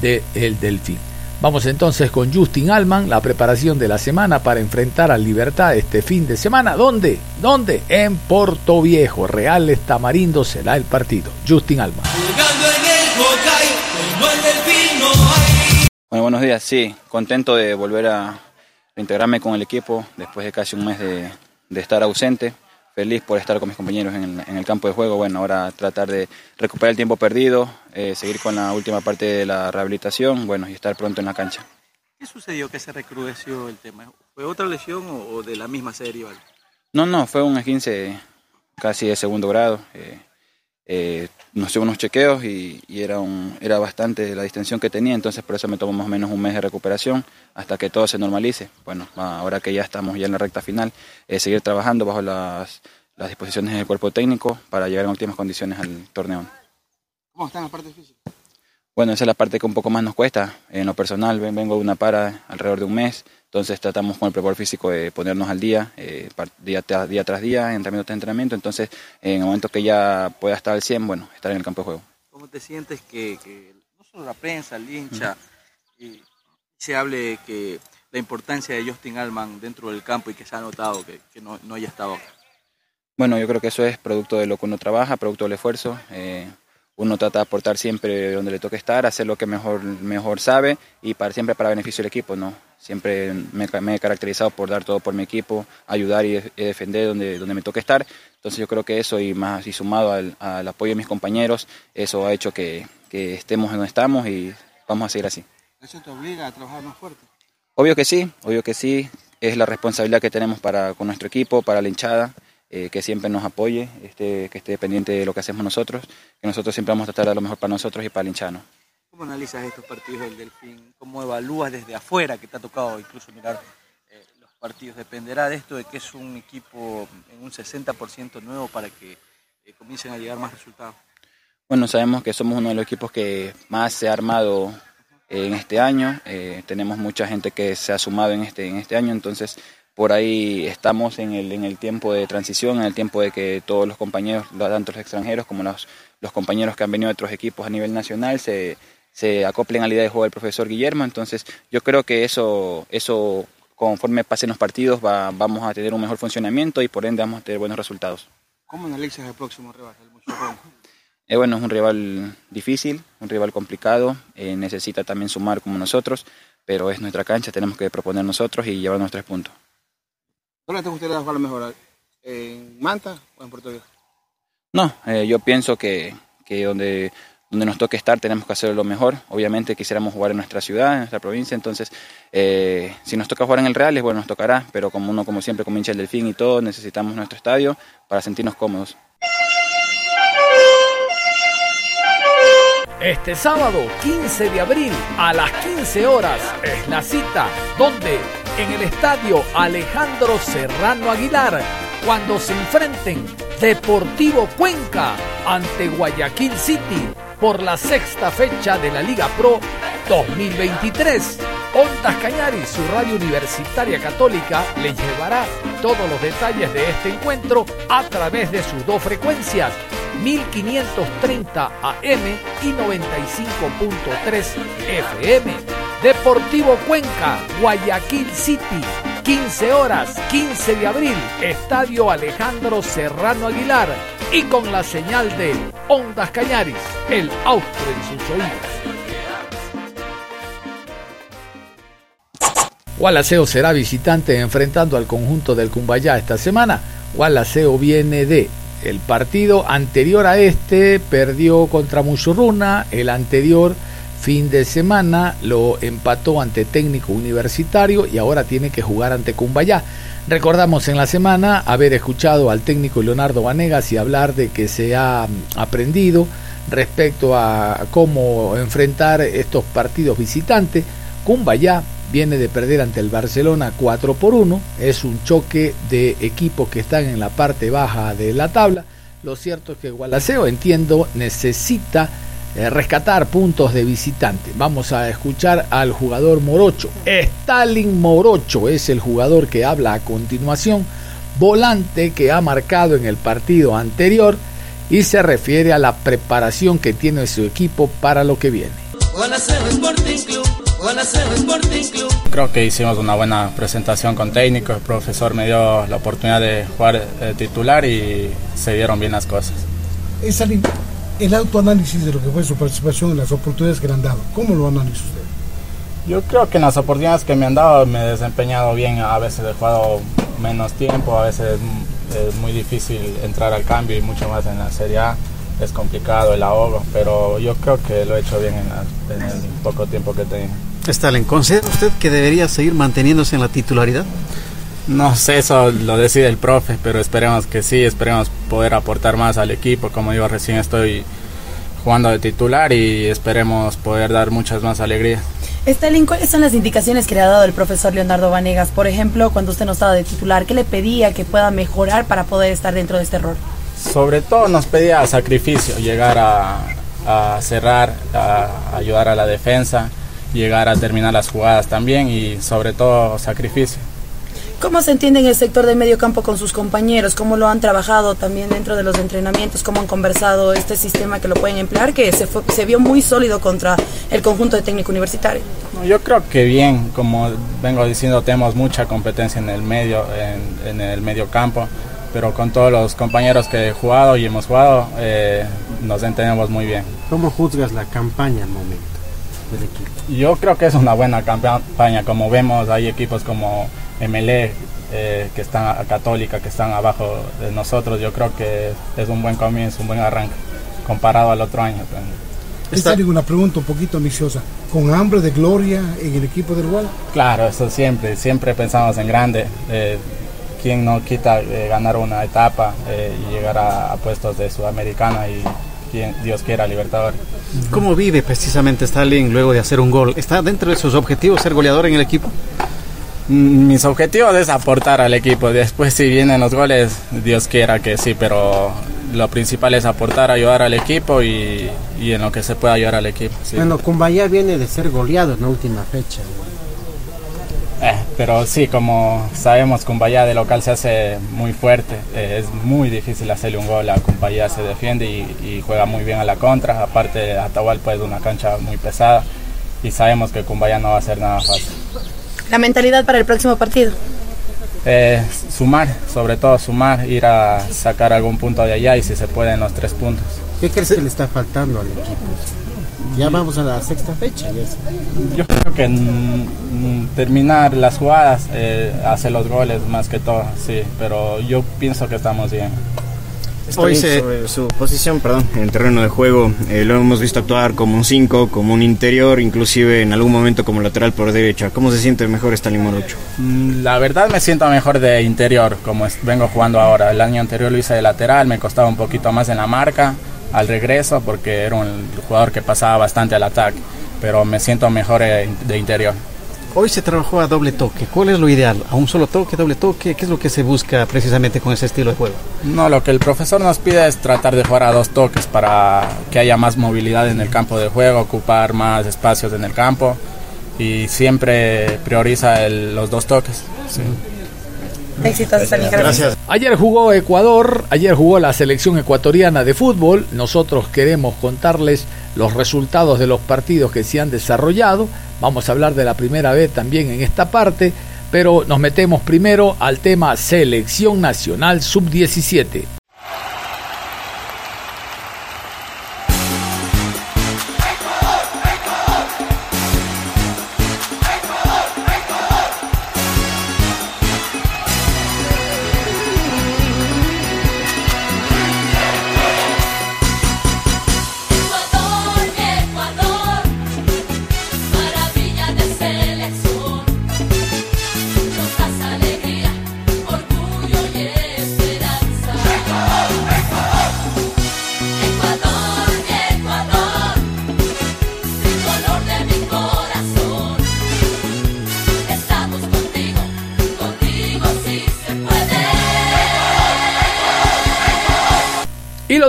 del el Delfín. Vamos entonces con Justin Alman, la preparación de la semana para enfrentar al Libertad este fin de semana. ¿Dónde? ¿Dónde? En Porto Viejo. Real Tamarindo será el partido. Justin Alman. Bueno, buenos días. Sí, contento de volver a integrarme con el equipo después de casi un mes de, de estar ausente feliz por estar con mis compañeros en el, en el, campo de juego. Bueno, ahora tratar de recuperar el tiempo perdido, eh, seguir con la última parte de la rehabilitación, bueno, y estar pronto en la cancha. ¿Qué sucedió que se recrudeció el tema? ¿Fue otra lesión o, o de la misma serie? No, no, fue un 15 casi de segundo grado. Eh, eh, nos hicimos unos chequeos y, y, era, un, era bastante la distensión que tenía, entonces por eso me tomó más o menos un mes de recuperación hasta que todo se normalice. Bueno, ahora que ya estamos ya en la recta final, eh, seguir trabajando bajo las, las, disposiciones del cuerpo técnico para llegar en últimas condiciones al torneo. ¿Cómo están las partes físicas? Bueno, esa es la parte que un poco más nos cuesta. En lo personal, vengo de una para alrededor de un mes, entonces tratamos con el preparador físico de ponernos al día, eh, día, tras, día tras día, entrenamiento tras entrenamiento, entonces en el momento que ya pueda estar al 100, bueno, estar en el campo de juego. ¿Cómo te sientes que, que no solo la prensa, el hincha, uh -huh. se hable que la importancia de Justin Alman dentro del campo y que se ha notado que, que no, no haya estado acá? Bueno, yo creo que eso es producto de lo que uno trabaja, producto del esfuerzo. Eh, uno trata de aportar siempre donde le toque estar, hacer lo que mejor, mejor sabe y para, siempre para beneficio del equipo. ¿no? Siempre me, me, he caracterizado por dar todo por mi equipo, ayudar y, y, defender donde, donde me toque estar. Entonces yo creo que eso y más y sumado al, al apoyo de mis compañeros, eso ha hecho que, que estemos en donde estamos y vamos a seguir así. ¿Eso te obliga a trabajar más fuerte? Obvio que sí, obvio que sí. Es la responsabilidad que tenemos para, con nuestro equipo, para la hinchada. Eh, que siempre nos apoye, este, que esté pendiente de lo que hacemos nosotros, que nosotros siempre vamos a tratar de lo mejor para nosotros y para el hinchano. ¿Cómo analizas estos partidos del Delfín? ¿Cómo evalúas desde afuera, que te ha tocado incluso mirar eh, los partidos? ¿Dependerá de esto, de que es un equipo en un 60% nuevo para que eh, comiencen a llegar más resultados? Bueno, sabemos que somos uno de los equipos que más se ha armado en este año, tenemos mucha gente que se ha sumado en este, en este año, entonces por ahí estamos en el, en el tiempo de transición, en el tiempo de que todos los compañeros, tanto los extranjeros como los, los compañeros que han venido de otros equipos a nivel nacional, se, se acoplen a la idea de juego del profesor Guillermo. Entonces yo creo que eso, eso conforme pasen los partidos va, vamos a tener un mejor funcionamiento y por ende vamos a tener buenos resultados. ¿Cómo analizas el próximo rival, el? Eh, bueno, es un rival difícil, un rival complicado, eh, necesita también sumar como nosotros, pero es nuestra cancha, tenemos que proponer nosotros y llevar nuestros puntos. ¿Dónde te gustaría jugar mejor? ¿En Manta o en Puerto Viejo? No, eh, yo pienso que, que, donde, donde nos toque estar tenemos que hacerlo lo mejor. Obviamente quisiéramos jugar en nuestra ciudad, en nuestra provincia, entonces eh, si nos toca jugar en el Real, bueno, nos tocará, pero como uno, como siempre, como hincha del Delfín y todo, necesitamos nuestro estadio para sentirnos cómodos. Este sábado 15 de abril a las 15 horas es la cita donde en el estadio Alejandro Serrano Aguilar cuando se enfrenten Deportivo Cuenca ante Guayaquil City por la sexta fecha de la Liga Pro 2023. Ondas Cañaris, su radio universitaria católica, le llevará todos los detalles de este encuentro a través de sus dos frecuencias, 1530 AM y 95.3 FM. Deportivo Cuenca, Guayaquil City, 15 horas, 15 de abril, Estadio Alejandro Serrano Aguilar y con la señal de Ondas Cañaris, el austro en sus oídos. Gualaceo será visitante enfrentando al conjunto del Cumbayá esta semana. Gualaceo viene de el partido anterior a este, perdió contra Musurruna, el anterior fin de semana lo empató ante técnico universitario y ahora tiene que jugar ante Cumbayá. Recordamos en la semana haber escuchado al técnico Leonardo Vanegas y hablar de que se ha aprendido respecto a cómo enfrentar estos partidos visitantes. Cumbayá viene de perder ante el Barcelona 4 por 1. Es un choque de equipos que están en la parte baja de la tabla. Lo cierto es que Gualaceo, entiendo, necesita eh, rescatar puntos de visitante. Vamos a escuchar al jugador Morocho. Stalin Morocho es el jugador que habla a continuación, volante que ha marcado en el partido anterior y se refiere a la preparación que tiene su equipo para lo que viene. Creo que hicimos una buena presentación con técnico, el profesor me dio la oportunidad de jugar eh, titular y se dieron bien las cosas. El autoanálisis de lo que fue su participación en las oportunidades que le han dado, ¿cómo lo analiza usted? Yo creo que en las oportunidades que me han dado me he desempeñado bien, a veces he jugado menos tiempo, a veces es muy difícil entrar al cambio y mucho más en la Serie A. Es complicado el ahogo, pero yo creo que lo he hecho bien en, la, en el poco tiempo que tengo. Stalin, ¿considera usted que debería seguir manteniéndose en la titularidad? No sé, eso lo decide el profe, pero esperemos que sí, esperemos poder aportar más al equipo. Como digo, recién estoy jugando de titular y esperemos poder dar muchas más alegrías. Stalin, ¿cuáles son las indicaciones que le ha dado el profesor Leonardo Vanegas? Por ejemplo, cuando usted no estaba de titular, ¿qué le pedía que pueda mejorar para poder estar dentro de este rol? Sobre todo nos pedía sacrificio, llegar a, a cerrar, a ayudar a la defensa, llegar a terminar las jugadas también y sobre todo sacrificio. ¿Cómo se entiende en el sector del medio campo con sus compañeros? ¿Cómo lo han trabajado también dentro de los entrenamientos? ¿Cómo han conversado este sistema que lo pueden emplear? Que se, fue, se vio muy sólido contra el conjunto de técnico universitario. Yo creo que bien, como vengo diciendo, tenemos mucha competencia en el medio, en, en el medio campo, pero con todos los compañeros que he jugado y hemos jugado, eh, nos entendemos muy bien. ¿Cómo juzgas la campaña al momento del equipo? Yo creo que es una buena campaña, como vemos, hay equipos como MLE, eh, que están a Católica, que están abajo de nosotros, yo creo que es un buen comienzo, un buen arranque, comparado al otro año. Esta es una pregunta un poquito ambiciosa. ¿Con hambre de gloria en el equipo del Wal? Claro, eso siempre, siempre pensamos en grande. Eh, ¿Quién no quita eh, ganar una etapa eh, y llegar a, a, puestos de Sudamericana y quien, Dios quiera Libertadores? ¿Cómo vive precisamente Stalin luego de hacer un gol? ¿Está dentro de sus objetivos ser goleador en el equipo? Mis objetivos es aportar al equipo. Después si vienen los goles, Dios quiera que sí, pero lo principal es aportar, ayudar al equipo y, y en lo que se pueda ayudar al equipo. Sí. Bueno, Cumbaya viene de ser goleado en la última fecha. Eh, pero sí, como sabemos, Cumbaya de local se hace muy fuerte. Eh, es muy difícil hacerle un gol a Cumbaya, se defiende y, y juega muy bien a la contra. Aparte, Atahualpa es una cancha muy pesada y sabemos que Cumbaya no va a ser nada fácil. La mentalidad para el próximo partido. Eh, sumar, sobre todo sumar, ir a sacar algún punto de allá y si se puede en los tres puntos. ¿Qué crees que le está faltando al equipo? Ya vamos a la sexta fecha. Yo creo que mm, terminar las jugadas, eh, hacer los goles más que todo, sí, pero yo pienso que estamos bien. Hoy se... sobre su posición, perdón, en el terreno de juego, eh, lo hemos visto actuar como un 5, como un interior, inclusive en algún momento como lateral por derecha. ¿Cómo se siente mejor Stalin Morocho? La verdad me siento mejor de interior, como vengo jugando ahora. El año anterior lo hice de lateral, me costaba un poquito más en la marca al regreso porque era un jugador que pasaba bastante al ataque, pero me siento mejor de interior. Hoy se trabajó a doble toque. ¿Cuál es lo ideal? ¿A un solo toque, doble toque? ¿Qué es lo que se busca precisamente con ese estilo de juego? No, lo que el profesor nos pide es tratar de jugar a dos toques para que haya más movilidad en el campo de juego, ocupar más espacios en el campo y siempre prioriza el, los dos toques. Sí. Éxitos, Gracias. Ayer jugó Ecuador, ayer jugó la selección ecuatoriana de fútbol. Nosotros queremos contarles los resultados de los partidos que se han desarrollado. Vamos a hablar de la primera vez también en esta parte, pero nos metemos primero al tema Selección Nacional Sub-17.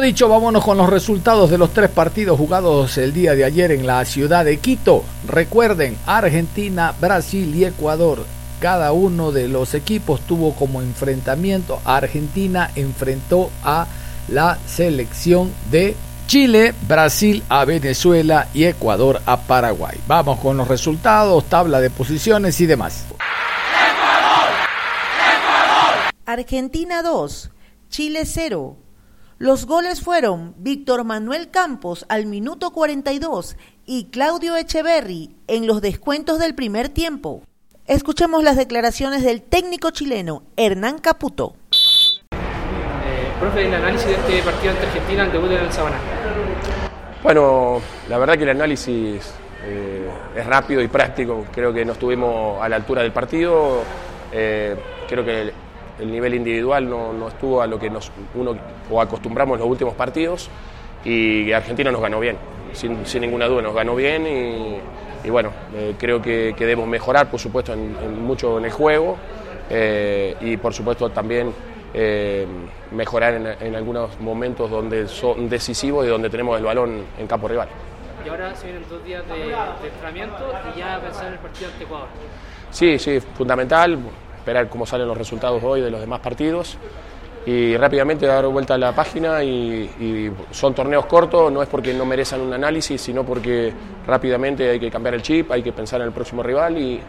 Dicho, vámonos con los resultados de los tres partidos jugados el día de ayer en la ciudad de Quito. Recuerden, Argentina, Brasil y Ecuador. Cada uno de los equipos tuvo como enfrentamiento. Argentina enfrentó a la selección de Chile, Brasil a Venezuela y Ecuador a Paraguay. Vamos con los resultados, tabla de posiciones y demás. Argentina 2, Chile 0. Los goles fueron Víctor Manuel Campos al minuto 42 y Claudio Echeverri en los descuentos del primer tiempo. Escuchemos las declaraciones del técnico chileno Hernán Caputo. Eh, profe, el análisis de este partido ante Argentina, el debut en el Sabana. Bueno, la verdad que el análisis eh, es rápido y práctico. Creo que no estuvimos a la altura del partido. Eh, creo que el, el nivel individual no, no, estuvo a lo que nos, uno o acostumbramos en los últimos partidos y Argentina nos ganó bien, sin, sin ninguna duda nos ganó bien y, y bueno, eh, creo que, que, debemos mejorar por supuesto en, en mucho en el juego eh, y por supuesto también eh, mejorar en, en, algunos momentos donde son decisivos y donde tenemos el balón en campo rival. Y ahora se vienen dos días de, de entrenamiento y ya pensar en el partido ante Ecuador. Sí, sí, fundamental esperar cómo salen los resultados hoy de los demás partidos y rápidamente dar vuelta a la página y, son torneos cortos, no es porque no merezcan un análisis, sino porque rápidamente hay que cambiar el chip, hay que pensar en el próximo rival y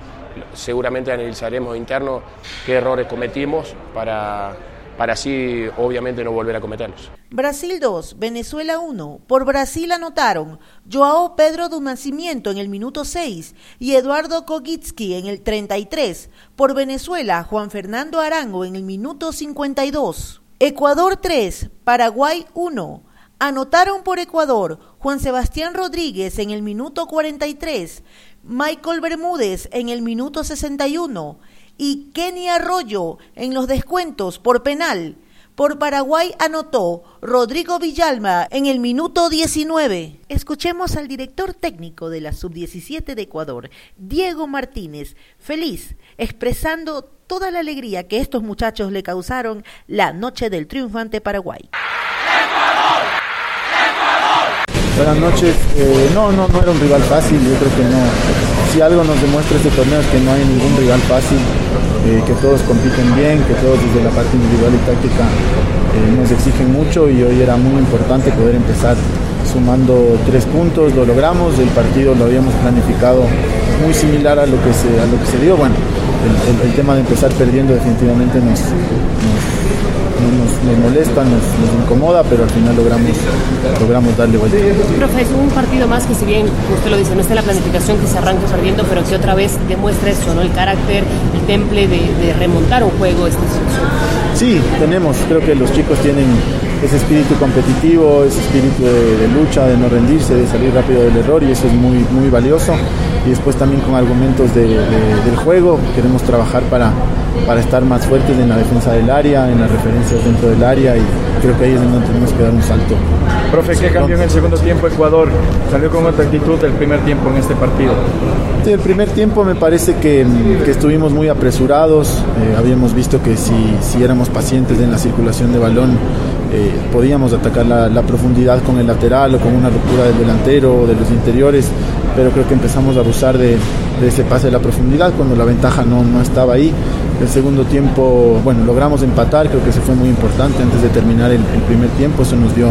seguramente analizaremos interno qué errores cometimos para, para así obviamente no volver a cometerlos. Brasil 2, Venezuela 1. Por Brasil anotaron Joao Pedro do Nacimiento en el minuto 6 y Eduardo Kogitsky en el 33. Por Venezuela, Juan Fernando Arango en el minuto 52. Ecuador 3, Paraguay 1. Anotaron por Ecuador Juan Sebastián Rodríguez en el minuto 43, Michael Bermúdez en el minuto 61 y Kenny Arroyo en los descuentos por penal. Por Paraguay anotó Rodrigo Villalma en el minuto 19. Escuchemos al director técnico de la Sub-17 de Ecuador, Diego Martínez, feliz, expresando toda la alegría que estos muchachos le causaron la noche del triunfo ante Paraguay. Buenas noches. Eh, no, no, no era un rival fácil. Yo creo que no. Si algo nos demuestra este torneo es que no hay ningún rival fácil, eh, que todos compiten bien, que todos desde la parte individual y táctica eh, nos exigen mucho y hoy era muy importante poder empezar sumando tres puntos. Lo logramos. El partido lo habíamos planificado muy similar a lo que se, a lo que se dio. Bueno, el, tema de empezar perdiendo definitivamente nos nos, nos, molesta, nos, nos, incomoda, pero al final logramos, logramos darle vuelta. Profe, es un partido más que si bien, usted lo dice, no está en la planificación que se arranque perdiendo, pero que otra vez demuestra eso, ¿no? El carácter, el temple de, de remontar un juego esta situación. Sí, tenemos, creo que los chicos tienen ese espíritu competitivo, ese espíritu de, de, lucha, de no rendirse, de salir rápido del error y eso es muy, muy valioso. Y después también con argumentos de, del juego, queremos trabajar para, para estar más fuertes en la defensa del área, en las referencias dentro del área y creo que ahí es donde tenemos que dar un salto. Profe, ¿qué cambió en el segundo tiempo Ecuador? Salió con otra actitud el primer tiempo en este partido. Sí, el primer tiempo me parece que, que estuvimos muy apresurados, eh, habíamos visto que si, si éramos pacientes en la circulación de balón eh, podíamos atacar la, la, profundidad con el lateral o con una ruptura del delantero o de los interiores, pero creo que empezamos a abusar de, de ese pase de la profundidad cuando la ventaja no, no estaba ahí. El segundo tiempo, bueno, logramos empatar, creo que eso fue muy importante antes de terminar el, el primer tiempo, eso nos dio,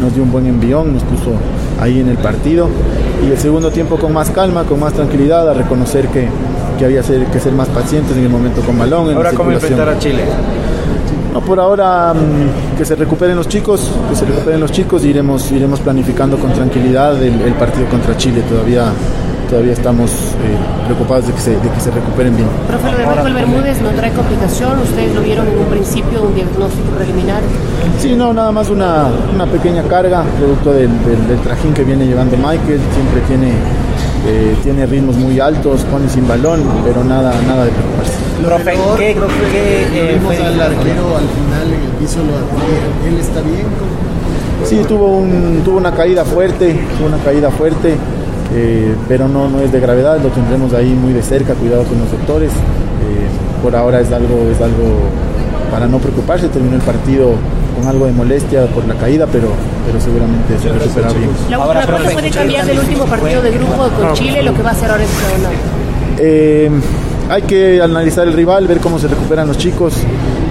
nos dio un buen envión, nos puso ahí en el partido. Y el segundo tiempo con más calma, con más tranquilidad, a reconocer que, que había ser, que ser más pacientes en el momento con balón. En Ahora, ¿cómo enfrentar a Chile? No, por ahora mmm, que se recuperen los chicos, que se recuperen los chicos y iremos, iremos planificando con tranquilidad el, el partido contra Chile. Todavía todavía estamos eh, preocupados de que, se, de que se recuperen bien. Profe, lo de Michael Bermúdez no trae complicación, ustedes lo vieron en un principio, un diagnóstico preliminar. Sí, no, nada más una, una pequeña carga, producto del, del, del, trajín que viene llevando Michael, siempre tiene, eh, tiene ritmos muy altos, pone sin balón, pero nada, nada de preocuparse. Profe, ¿qué, qué eh, fue al arquero al final en el piso lo atendía. ¿Él está bien? Sí, tuvo, un, tuvo una caída fuerte, tuvo una caída fuerte. Eh, pero no, no es de gravedad, lo tendremos ahí muy de cerca, cuidado con los doctores. Eh, por ahora es algo, es algo para no preocuparse, terminó el partido con algo de molestia por la caída, pero, pero seguramente se recupera bien. La última cosa puede cambiar del último partido de grupo con Chile lo que va a hacer ahora este torneo. Hay que analizar el rival, ver cómo se recuperan los chicos,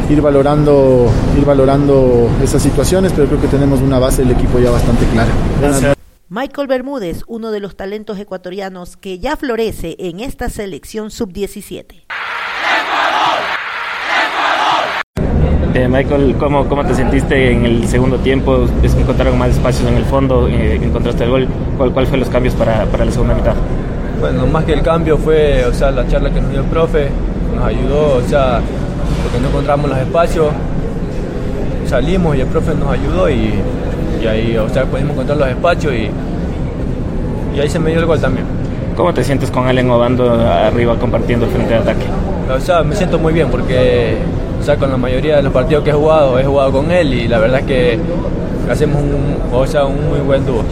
ir valorando, ir valorando esas situaciones, pero creo que tenemos una base del equipo ya bastante clara. Michael Bermúdez, uno de los talentos ecuatorianos que ya florece en esta selección sub-17. Eh, Michael, ¿cómo, ¿cómo te sentiste en el segundo tiempo? Es que encontraron más espacios en el fondo, eh, encontraste el gol. ¿Cuál, ¿Cuál fue los cambios para, para la segunda mitad? Bueno, más que el cambio fue, o sea, la charla que nos dio el profe, nos ayudó, o sea, porque no encontramos los espacios, salimos y el profe nos ayudó y, y ahí, o sea, pudimos encontrar los espacios y, y ahí se me dio el gol también. ¿Cómo te sientes con Allen Obando arriba compartiendo frente de ataque? O sea, me siento muy bien porque, o sea, con la mayoría de los partidos que he jugado, he jugado con él y la verdad es que hacemos un, o sea, un muy buen dúo.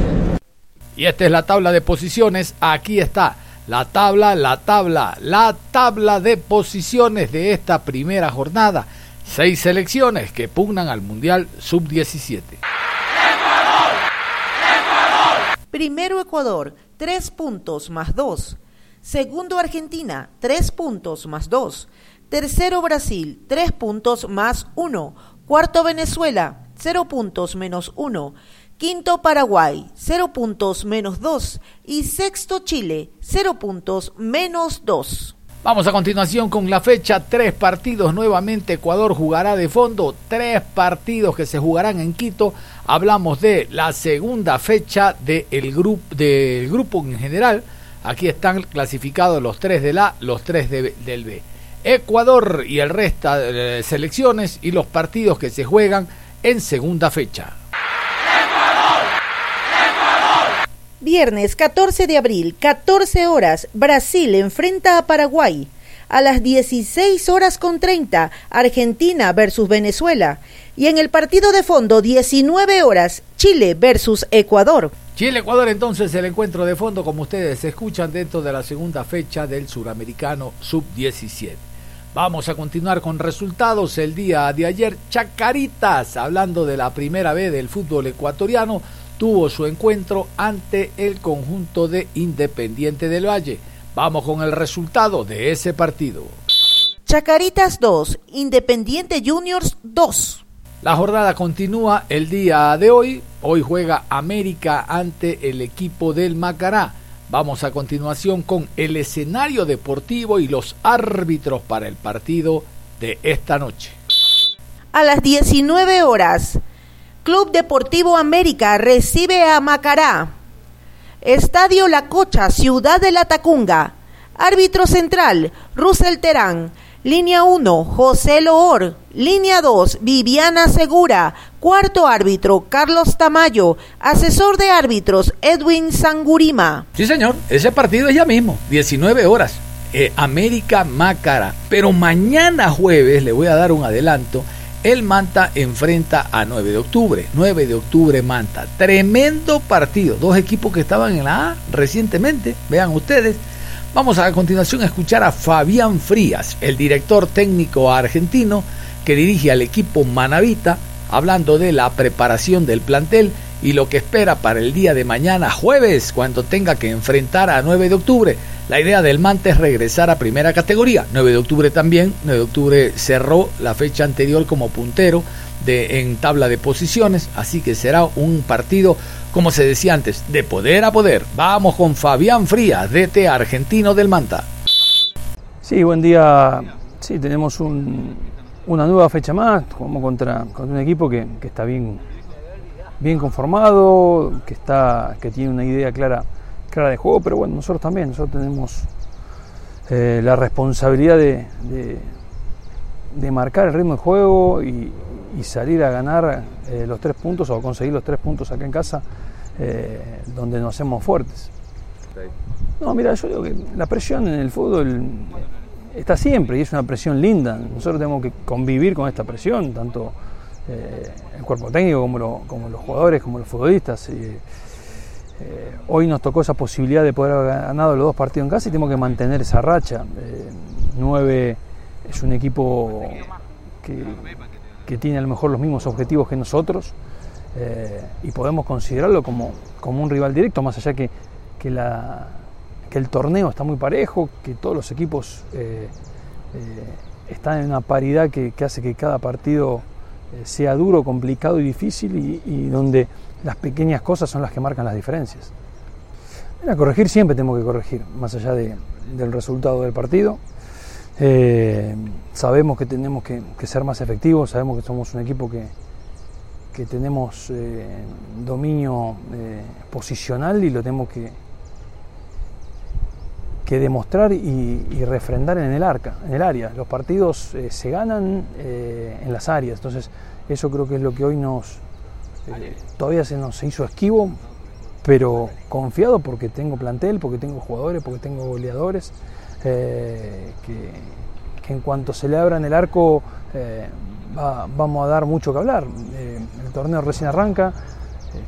Y esta es la tabla de posiciones. Aquí está la tabla, la tabla, la tabla de posiciones de esta primera jornada. Seis selecciones que pugnan al Mundial Sub-17. Primero Ecuador, 3 puntos más 2. Segundo Argentina, 3 puntos más 2. Tercero Brasil, 3 puntos más 1. Cuarto Venezuela, 0 puntos menos 1. Quinto Paraguay, 0 puntos menos 2. Y sexto Chile, 0 puntos menos 2. Vamos a continuación con la fecha, tres partidos nuevamente, Ecuador jugará de fondo, tres partidos que se jugarán en Quito, hablamos de la segunda fecha del grupo, en general, aquí están clasificados los tres del A, los tres de, del B. Ecuador y el resto de selecciones y los partidos que se juegan en segunda fecha. Viernes 14 de abril, 14 horas, Brasil enfrenta a Paraguay. A las 16 horas con 30, Argentina versus Venezuela. Y en el partido de fondo, 19 horas, Chile versus Ecuador. Chile-Ecuador entonces el encuentro de fondo, como ustedes escuchan, dentro de la segunda fecha del suramericano sub-17. Vamos a continuar con resultados el día de ayer. Chacaritas, hablando de la primera vez del fútbol ecuatoriano, tuvo su encuentro ante el conjunto de Independiente del Valle. Vamos con el resultado de ese partido. Chacaritas 2, Independiente Juniors 2. La jornada continúa el día de hoy. Hoy juega América ante el equipo del Macará. Vamos a continuación con el escenario deportivo y los árbitros para el partido de esta noche. A las 19 horas, Club Deportivo América recibe a Macará. Estadio La Cocha, Ciudad de la Tacunga. Árbitro central, Russell Terán. Línea 1, José Loor. Línea 2, Viviana Segura. Cuarto árbitro, Carlos Tamayo. Asesor de árbitros, Edwin Sangurima. Sí, señor, ese partido es ya mismo, 19 horas. Eh, América Macará. Pero mañana jueves, le voy a dar un adelanto, el Manta enfrenta a 9 de octubre. 9 de octubre Manta. Tremendo partido. Dos equipos que estaban en la A recientemente. Vean ustedes. Vamos a, continuación a escuchar a Fabián Frías, el director técnico argentino que dirige al equipo Manavita, hablando de la preparación del plantel y lo que espera para el día de mañana jueves cuando tenga que enfrentar a 9 de octubre. La idea del Mante es regresar a primera categoría. 9 de octubre también. 9 de octubre cerró la fecha anterior como puntero de, en tabla de posiciones. Así que será un partido, como se decía antes, de poder a poder. Vamos con Fabián Frías, DT argentino del Manta. Sí, buen día. Sí, tenemos un, una nueva fecha más. Jugamos contra, un equipo que está bien, bien conformado, que, está, que tiene una idea clara clara de juego, pero bueno, nosotros también, nosotros tenemos eh, la responsabilidad de, de, de, marcar el ritmo de juego y, y salir a ganar eh, los tres puntos o conseguir los tres puntos acá en casa, eh, donde nos hacemos fuertes. No, mira, yo digo que la presión en el fútbol está siempre y es una presión linda. Nosotros tenemos que convivir con esta presión, tanto el cuerpo técnico como, lo, como, los jugadores, como los futbolistas. Eh, hoy nos tocó esa posibilidad de poder haber ganado los dos partidos en casa y tenemos que mantener esa racha. Eh, 9 es un equipo que, tiene a lo mejor los mismos objetivos que nosotros eh, y podemos considerarlo como, como un rival directo, más allá que, que, el torneo está muy parejo, que todos los equipos eh, eh, están en una paridad que hace que cada partido sea duro, complicado y difícil y, y, donde las pequeñas cosas son las que marcan las diferencias. A corregir siempre tenemos que corregir, más allá de, del resultado del partido. Eh, sabemos que tenemos que, ser más efectivos, sabemos que somos un equipo que, que tenemos eh, dominio eh, posicional y lo tenemos que, que demostrar y, y, refrendar en el arca, en el área. Los partidos eh, se ganan en las áreas, entonces eso creo que es lo que hoy nos todavía se nos hizo esquivo, pero confiado porque tengo plantel, porque tengo jugadores, porque tengo goleadores. Eh, que, que, en cuanto se le abran el arco eh, va, vamos a dar mucho que hablar. Eh, el torneo recién arranca,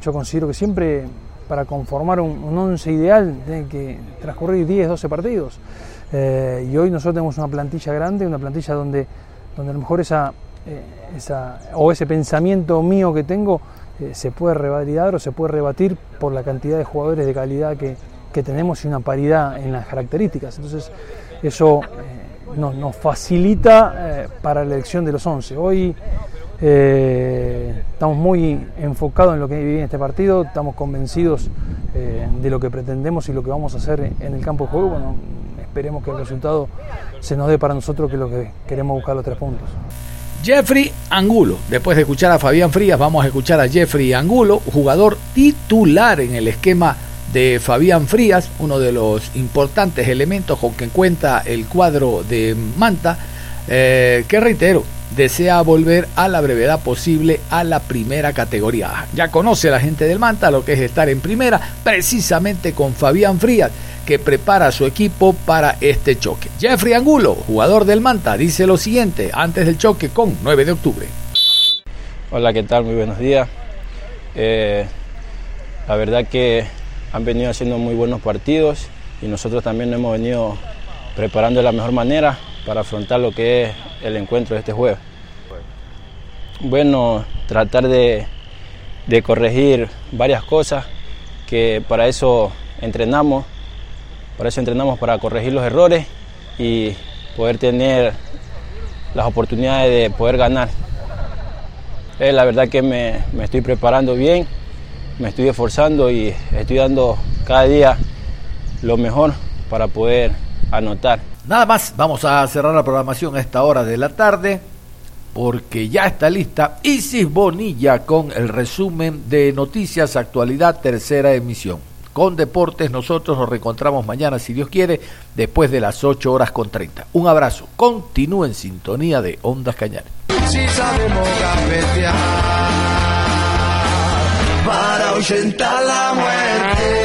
yo considero que siempre para conformar un, un once ideal tiene que transcurrir 10, 12 partidos. y hoy nosotros tenemos una plantilla grande, una plantilla donde, donde a lo mejor esa, esa, o ese pensamiento mío que tengo se puede revalidar o se puede rebatir por la cantidad de jugadores de calidad que, que tenemos y una paridad en las características. Entonces, eso eh, nos, nos, facilita eh, para la elección de los 11. Hoy eh, estamos muy enfocados en lo que vive en este partido, estamos convencidos eh, de lo que pretendemos y lo que vamos a hacer en el campo de juego. Esperemos que el resultado se nos dé para nosotros, que es lo que queremos buscar los tres puntos. Jeffrey Angulo. Después de escuchar a Fabián Frías, vamos a escuchar a Jeffrey Angulo, jugador titular en el esquema de Fabián Frías, uno de los importantes elementos con que cuenta el cuadro de Manta, eh, que reitero, desea volver a la brevedad posible a la primera categoría. Ya conoce la gente del Manta lo que es estar en primera, precisamente con Fabián Frías, que prepara a su equipo para este choque. Jeffrey Angulo, jugador del Manta, dice lo siguiente antes del choque con 9 de octubre. Hola, ¿qué tal? Muy buenos días. Eh, la verdad que han venido haciendo muy buenos partidos y nosotros también nos hemos venido preparando de la mejor manera para afrontar lo que es el encuentro de este jueves. Bueno, tratar de, de corregir varias cosas que para eso entrenamos, para eso entrenamos para corregir los errores y poder tener las oportunidades de poder ganar. Eh, la verdad que me, me estoy preparando bien me estoy esforzando y estoy dando cada día lo mejor para poder anotar. Nada más, vamos a cerrar la programación a esta hora de la tarde porque ya está lista Isis Bonilla con el resumen de noticias, actualidad, tercera emisión. Con deportes nosotros nos reencontramos mañana, si Dios quiere, después de las 8 horas con 30. Un abrazo, continúe en sintonía de Ondas Cañares. Si sabemos para ahuyentar la muerte.